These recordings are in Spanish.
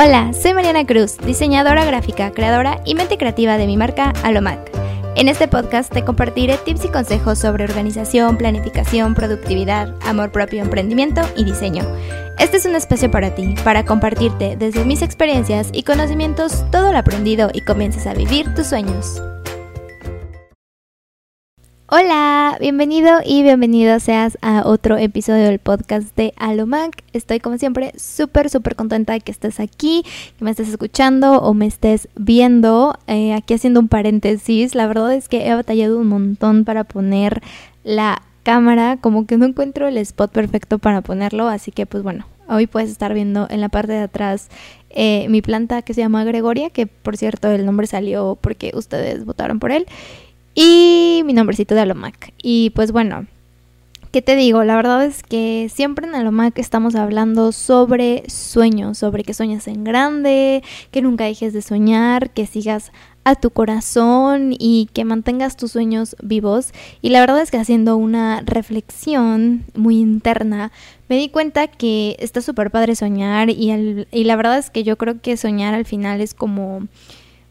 Hola, soy Mariana Cruz, diseñadora gráfica, creadora y mente creativa de mi marca Alomac. En este podcast te compartiré tips y consejos sobre organización, planificación, productividad, amor propio, emprendimiento y diseño. Este es un espacio para ti, para compartirte desde mis experiencias y conocimientos todo lo aprendido y comiences a vivir tus sueños. Hola, bienvenido y bienvenido seas a otro episodio del podcast de Alomac. Estoy como siempre súper, súper contenta de que estés aquí, que me estés escuchando o me estés viendo. Eh, aquí haciendo un paréntesis, la verdad es que he batallado un montón para poner la cámara, como que no encuentro el spot perfecto para ponerlo, así que pues bueno, hoy puedes estar viendo en la parte de atrás eh, mi planta que se llama Gregoria, que por cierto el nombre salió porque ustedes votaron por él y mi nombrecito de Alomac. Y pues bueno, ¿qué te digo? La verdad es que siempre en Alomac estamos hablando sobre sueños, sobre que sueñas en grande, que nunca dejes de soñar, que sigas a tu corazón y que mantengas tus sueños vivos. Y la verdad es que haciendo una reflexión muy interna, me di cuenta que está súper padre soñar y, y la verdad es que yo creo que soñar al final es como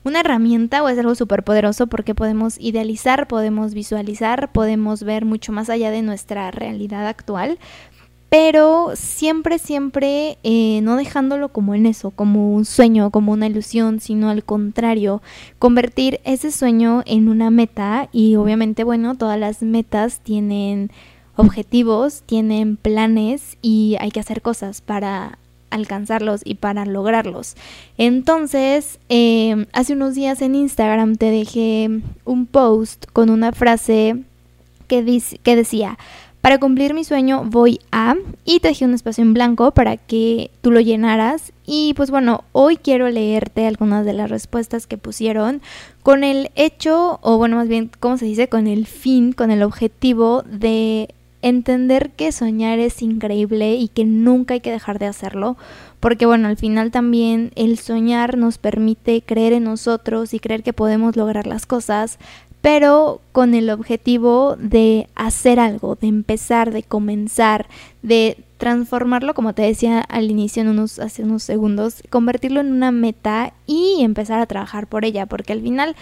una herramienta o es algo súper poderoso porque podemos idealizar, podemos visualizar, podemos ver mucho más allá de nuestra realidad actual, pero siempre, siempre eh, no dejándolo como en eso, como un sueño, como una ilusión, sino al contrario, convertir ese sueño en una meta y obviamente, bueno, todas las metas tienen objetivos, tienen planes y hay que hacer cosas para alcanzarlos y para lograrlos. Entonces, em, hace unos días en Instagram te dejé un post con una frase que, dice, que decía, para cumplir mi sueño voy a y te dejé un espacio en blanco para que tú lo llenaras y pues bueno, hoy quiero leerte algunas de las respuestas que pusieron con el hecho o bueno, más bien, ¿cómo se dice? Con el fin, con el objetivo de entender que soñar es increíble y que nunca hay que dejar de hacerlo, porque bueno, al final también el soñar nos permite creer en nosotros y creer que podemos lograr las cosas, pero con el objetivo de hacer algo, de empezar, de comenzar, de transformarlo, como te decía al inicio en unos hace unos segundos, convertirlo en una meta y empezar a trabajar por ella, porque al final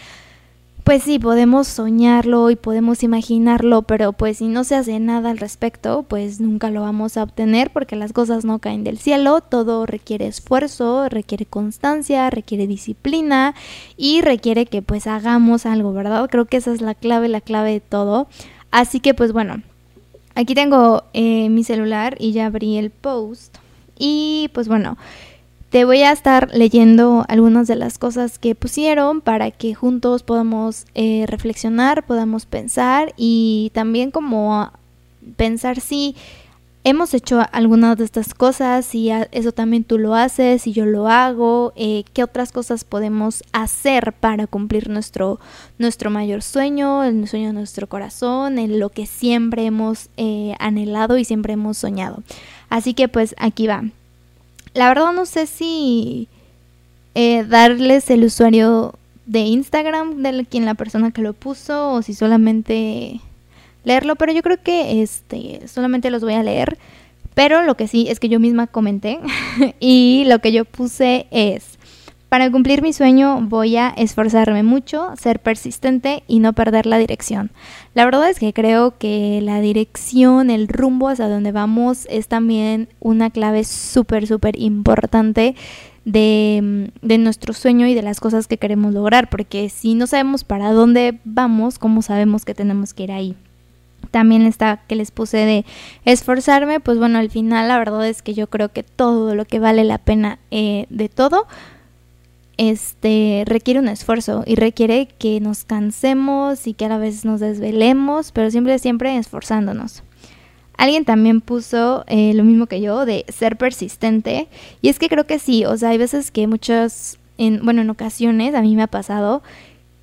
pues sí, podemos soñarlo y podemos imaginarlo, pero pues si no se hace nada al respecto, pues nunca lo vamos a obtener porque las cosas no caen del cielo, todo requiere esfuerzo, requiere constancia, requiere disciplina y requiere que pues hagamos algo, ¿verdad? Creo que esa es la clave, la clave de todo. Así que pues bueno, aquí tengo eh, mi celular y ya abrí el post y pues bueno. Te voy a estar leyendo algunas de las cosas que pusieron para que juntos podamos eh, reflexionar, podamos pensar y también como pensar si hemos hecho algunas de estas cosas, si eso también tú lo haces, si yo lo hago, eh, qué otras cosas podemos hacer para cumplir nuestro, nuestro mayor sueño, el sueño de nuestro corazón, en lo que siempre hemos eh, anhelado y siempre hemos soñado. Así que pues aquí va. La verdad no sé si eh, darles el usuario de Instagram de quien la persona que lo puso o si solamente leerlo, pero yo creo que este solamente los voy a leer. Pero lo que sí es que yo misma comenté y lo que yo puse es para cumplir mi sueño voy a esforzarme mucho, ser persistente y no perder la dirección. La verdad es que creo que la dirección, el rumbo hacia donde vamos es también una clave súper, súper importante de, de, nuestro sueño y de las cosas que queremos lograr, porque si no sabemos para dónde vamos, ¿cómo sabemos que tenemos que ir ahí? También está que les puse de esforzarme, pues bueno, al final la verdad es que yo creo que todo lo que vale la pena eh, de todo este requiere un esfuerzo y requiere que nos cansemos y que a la vez nos desvelemos, pero siempre, siempre esforzándonos. Alguien también puso eh, lo mismo que yo de ser persistente y es que creo que sí, o sea, hay veces que muchas, en, bueno, en ocasiones a mí me ha pasado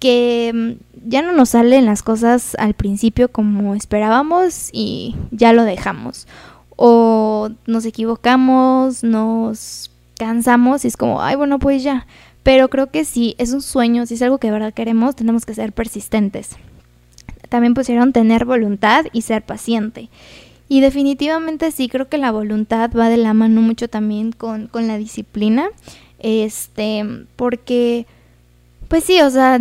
que mm, ya no nos salen las cosas al principio como esperábamos y ya lo dejamos. O nos equivocamos, nos cansamos y es como, ay, bueno, pues ya. Pero creo que si es un sueño, si es algo que de verdad queremos, tenemos que ser persistentes. También pusieron tener voluntad y ser paciente. Y definitivamente sí, creo que la voluntad va de la mano mucho también con, con la disciplina. Este, porque, pues sí, o sea,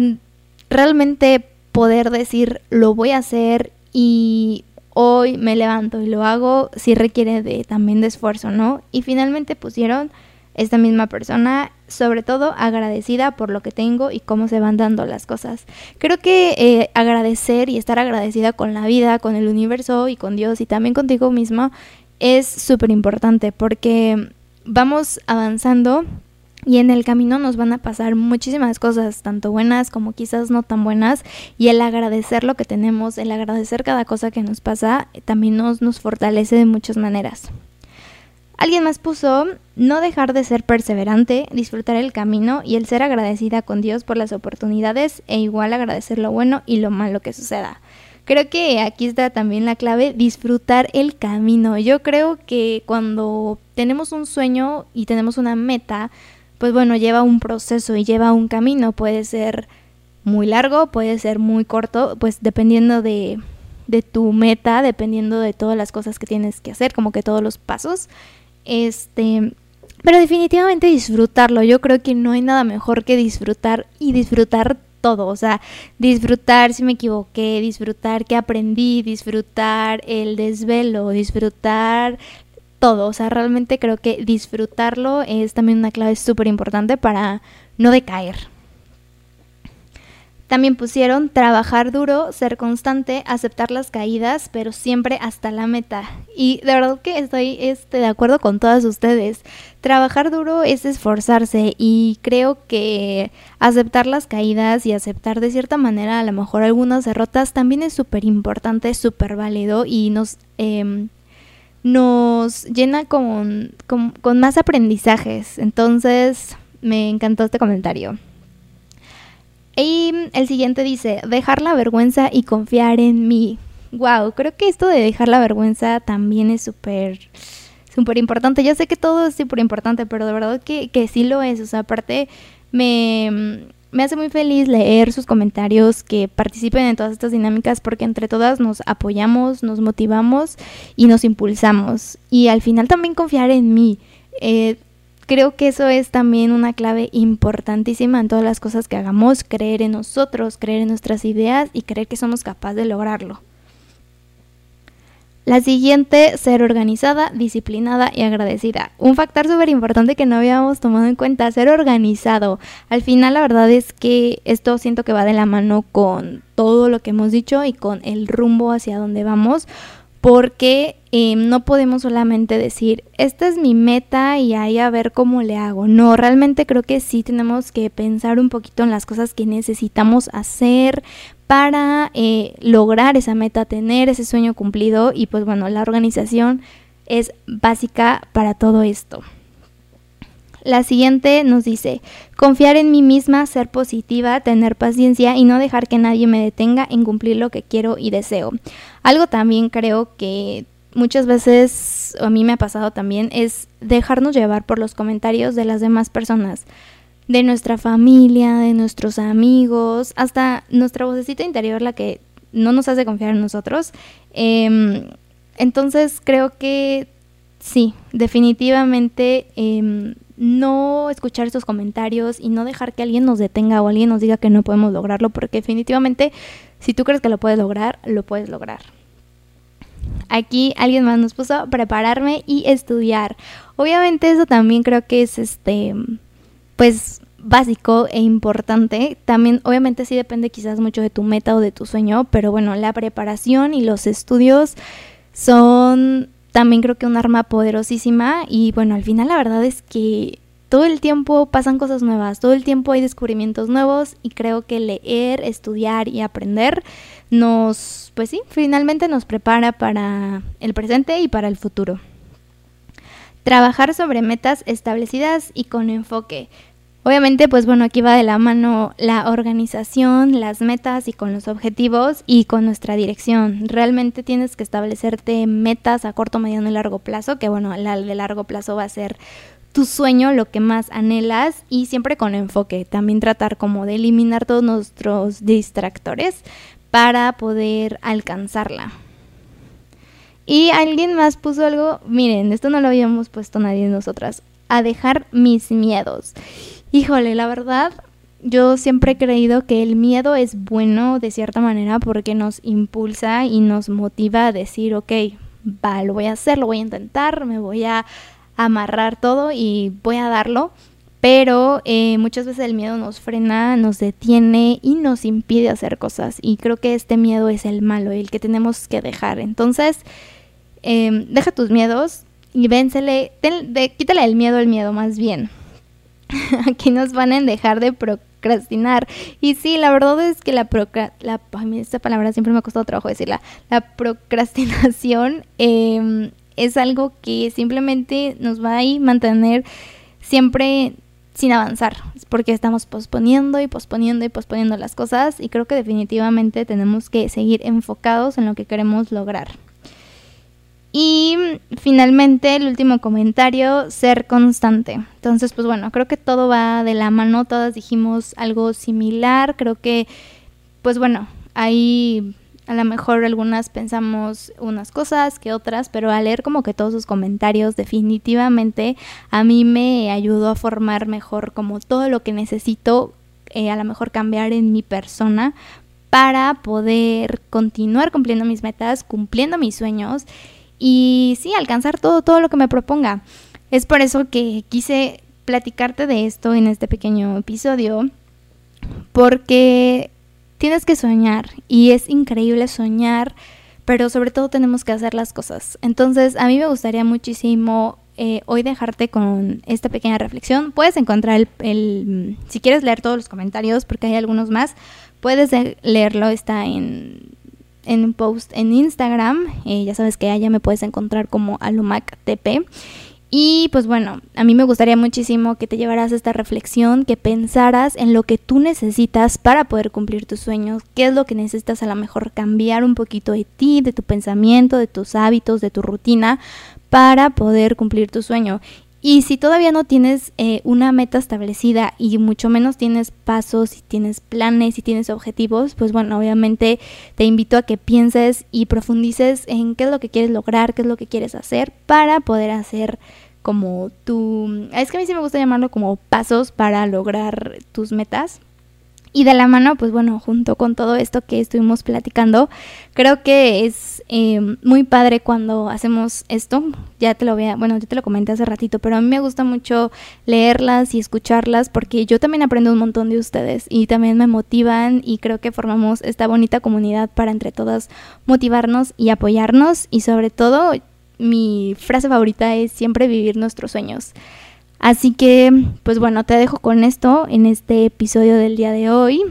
realmente poder decir lo voy a hacer y hoy me levanto y lo hago, sí requiere de también de esfuerzo, ¿no? Y finalmente pusieron esta misma persona, sobre todo agradecida por lo que tengo y cómo se van dando las cosas. Creo que eh, agradecer y estar agradecida con la vida, con el universo y con Dios y también contigo mismo es súper importante porque vamos avanzando y en el camino nos van a pasar muchísimas cosas, tanto buenas como quizás no tan buenas, y el agradecer lo que tenemos, el agradecer cada cosa que nos pasa, también nos, nos fortalece de muchas maneras. Alguien más puso, no dejar de ser perseverante, disfrutar el camino y el ser agradecida con Dios por las oportunidades e igual agradecer lo bueno y lo malo que suceda. Creo que aquí está también la clave, disfrutar el camino. Yo creo que cuando tenemos un sueño y tenemos una meta, pues bueno, lleva un proceso y lleva un camino. Puede ser muy largo, puede ser muy corto, pues dependiendo de, de tu meta, dependiendo de todas las cosas que tienes que hacer, como que todos los pasos. Este, pero definitivamente disfrutarlo. Yo creo que no hay nada mejor que disfrutar y disfrutar todo. O sea, disfrutar si me equivoqué, disfrutar que aprendí, disfrutar el desvelo, disfrutar todo. O sea, realmente creo que disfrutarlo es también una clave súper importante para no decaer. También pusieron trabajar duro, ser constante, aceptar las caídas, pero siempre hasta la meta. Y de verdad que estoy este, de acuerdo con todas ustedes. Trabajar duro es esforzarse y creo que aceptar las caídas y aceptar de cierta manera a lo mejor algunas derrotas también es súper importante, súper válido y nos... Em, nos llena con, con más aprendizajes. Entonces, me encantó este comentario. Y el siguiente dice, dejar la vergüenza y confiar en mí. Wow, creo que esto de dejar la vergüenza también es súper súper importante. Yo sé que todo es súper importante, pero de verdad que, que sí lo es. O sea, aparte me, me hace muy feliz leer sus comentarios, que participen en todas estas dinámicas, porque entre todas nos apoyamos, nos motivamos y nos impulsamos. Y al final también confiar en mí. Eh, creo que eso es también una clave importantísima en todas las cosas que hagamos, creer en nosotros, creer en nuestras ideas y creer que somos capaces de lograrlo. La siguiente, ser organizada, disciplinada y agradecida. Un factor súper importante que no habíamos tomado en cuenta, ser organizado. Al final la verdad es que esto siento que va de la mano con todo lo que hemos dicho y con el rumbo hacia donde vamos, porque em, no podemos solamente decir, esta es mi meta y ahí a ver cómo le hago. No, realmente creo que sí tenemos que pensar un poquito en las cosas que necesitamos hacer para eh, lograr esa meta, tener ese sueño cumplido y pues bueno, la organización es básica para todo esto. La siguiente nos dice, confiar en mí misma, ser positiva, tener paciencia y no dejar que nadie me detenga en cumplir lo que quiero y deseo. Algo también creo que muchas veces, a mí me ha pasado también, es dejarnos llevar por los comentarios de las demás personas, de nuestra familia, de nuestros amigos, hasta nuestra vocecita interior, la que no nos hace confiar en nosotros. Em, entonces creo que sí, definitivamente em, no escuchar esos comentarios y no dejar que alguien nos detenga o alguien nos diga que no podemos lograrlo, porque definitivamente si tú crees que lo puedes lograr, lo puedes lograr. Aquí alguien más nos puso prepararme y estudiar. Obviamente eso también creo que es este pues básico e importante. También obviamente sí depende quizás mucho de tu meta o de tu sueño, pero bueno, la preparación y los estudios son también creo que un arma poderosísima y bueno, al final la verdad es que todo el tiempo pasan cosas nuevas, todo el tiempo hay descubrimientos nuevos y creo que leer, estudiar y aprender nos, pues sí, finalmente nos prepara para el presente y para el futuro. Trabajar sobre metas establecidas y con enfoque. Obviamente, pues bueno, aquí va de la mano la organización, las metas y con los objetivos y con nuestra dirección. Realmente tienes que establecerte metas a corto, mediano y largo plazo, que bueno, la de largo plazo va a ser tu sueño, lo que más anhelas y siempre con enfoque. También tratar como de eliminar todos nuestros distractores para poder alcanzarla. Y alguien más puso algo, miren, esto no lo habíamos puesto nadie de nosotras, a dejar mis miedos. Híjole, la verdad, yo siempre he creído que el miedo es bueno de cierta manera porque nos impulsa y nos motiva a decir, ok, va, lo voy a hacer, lo voy a intentar, me voy a amarrar todo y voy a darlo. Pero eh, muchas veces el miedo nos frena, nos detiene y nos impide hacer cosas. Y creo que este miedo es el malo, el que tenemos que dejar. Entonces, em, deja tus miedos y vénsele, quítale el miedo al miedo más bien. Aquí nos van a dejar de procrastinar. Y sí, la verdad es que la, la esta palabra siempre me ha costado trabajo decirla. La procrastinación em, es algo que simplemente nos va a mantener siempre sin avanzar, porque estamos posponiendo y posponiendo y posponiendo las cosas y creo que definitivamente tenemos que seguir enfocados en lo que queremos lograr. Y finalmente el último comentario, ser constante. Entonces, pues bueno, creo que todo va de la mano, todas dijimos algo similar, creo que, pues bueno, hay a lo mejor algunas pensamos unas cosas que otras, pero al leer como que todos sus comentarios definitivamente a mí me ayudó a formar mejor como todo lo que necesito eh, a lo mejor cambiar en mi persona para poder continuar cumpliendo mis metas, cumpliendo mis sueños y sí, alcanzar todo, todo lo que me proponga. Es por eso que quise platicarte de esto en este pequeño episodio, porque tienes que soñar y es increíble soñar, pero sobre todo tenemos que hacer las cosas. Entonces, a mí me gustaría muchísimo eh, hoy dejarte con esta pequeña reflexión. Puedes encontrar el, si quieres leer todos los comentarios, porque hay algunos más, puedes leerlo, está en, en un post en Instagram. Eh, ya sabes que allá me puedes encontrar como alumactp. Y pues bueno, a mí me gustaría muchísimo que te llevaras esta reflexión, que pensaras en lo que tú necesitas para poder cumplir tus sueños, qué es lo que necesitas a lo mejor cambiar un poquito de ti, de tu pensamiento, de tus hábitos, de tu rutina, para poder cumplir tu sueño. Y si todavía no tienes eh, una meta establecida y mucho menos tienes pasos, y tienes planes y tienes objetivos, pues bueno, obviamente te invito a que pienses y profundices en qué es lo que quieres lograr, qué es lo que quieres hacer para poder hacer como tu... Es que a mí sí me gusta llamarlo como pasos para lograr tus metas. Y de la mano, pues bueno, junto con todo esto que estuvimos platicando, creo que es eh, muy padre cuando hacemos esto. Ya te lo voy bueno, yo te lo comenté hace ratito, pero a mí me gusta mucho leerlas y escucharlas porque yo también aprendo un montón de ustedes y también me motivan y creo que formamos esta bonita comunidad para entre todas motivarnos y apoyarnos y sobre todo mi frase favorita es siempre vivir nuestros sueños. Así que, pues bueno, te dejo con esto en este episodio del día de hoy.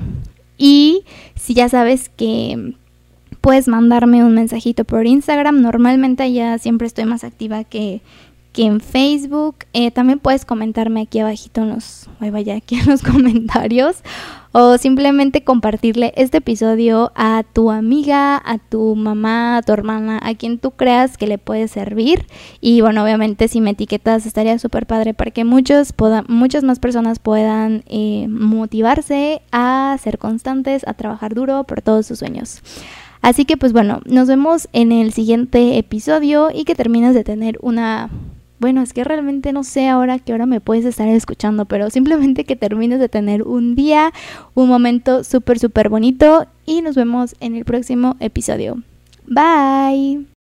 Y si ya sabes que puedes mandarme un mensajito por Instagram, normalmente ya siempre estoy más activa que, que en Facebook. Eh, también puedes comentarme aquí abajito en los, vaya, aquí en los comentarios o simplemente compartirle este episodio a tu amiga, a tu mamá, a tu hermana, a quien tú creas que le puede servir. Y bueno, obviamente si me etiquetas estaría súper padre para que muchos muchas más personas puedan eh, motivarse a ser constantes, a trabajar duro por todos sus sueños. Así que pues bueno, nos vemos en el siguiente episodio y que termines de tener una bueno, es que realmente no sé ahora qué hora me puedes estar escuchando, pero simplemente que termines de tener un día, un momento súper, súper bonito y nos vemos en el próximo episodio. Bye.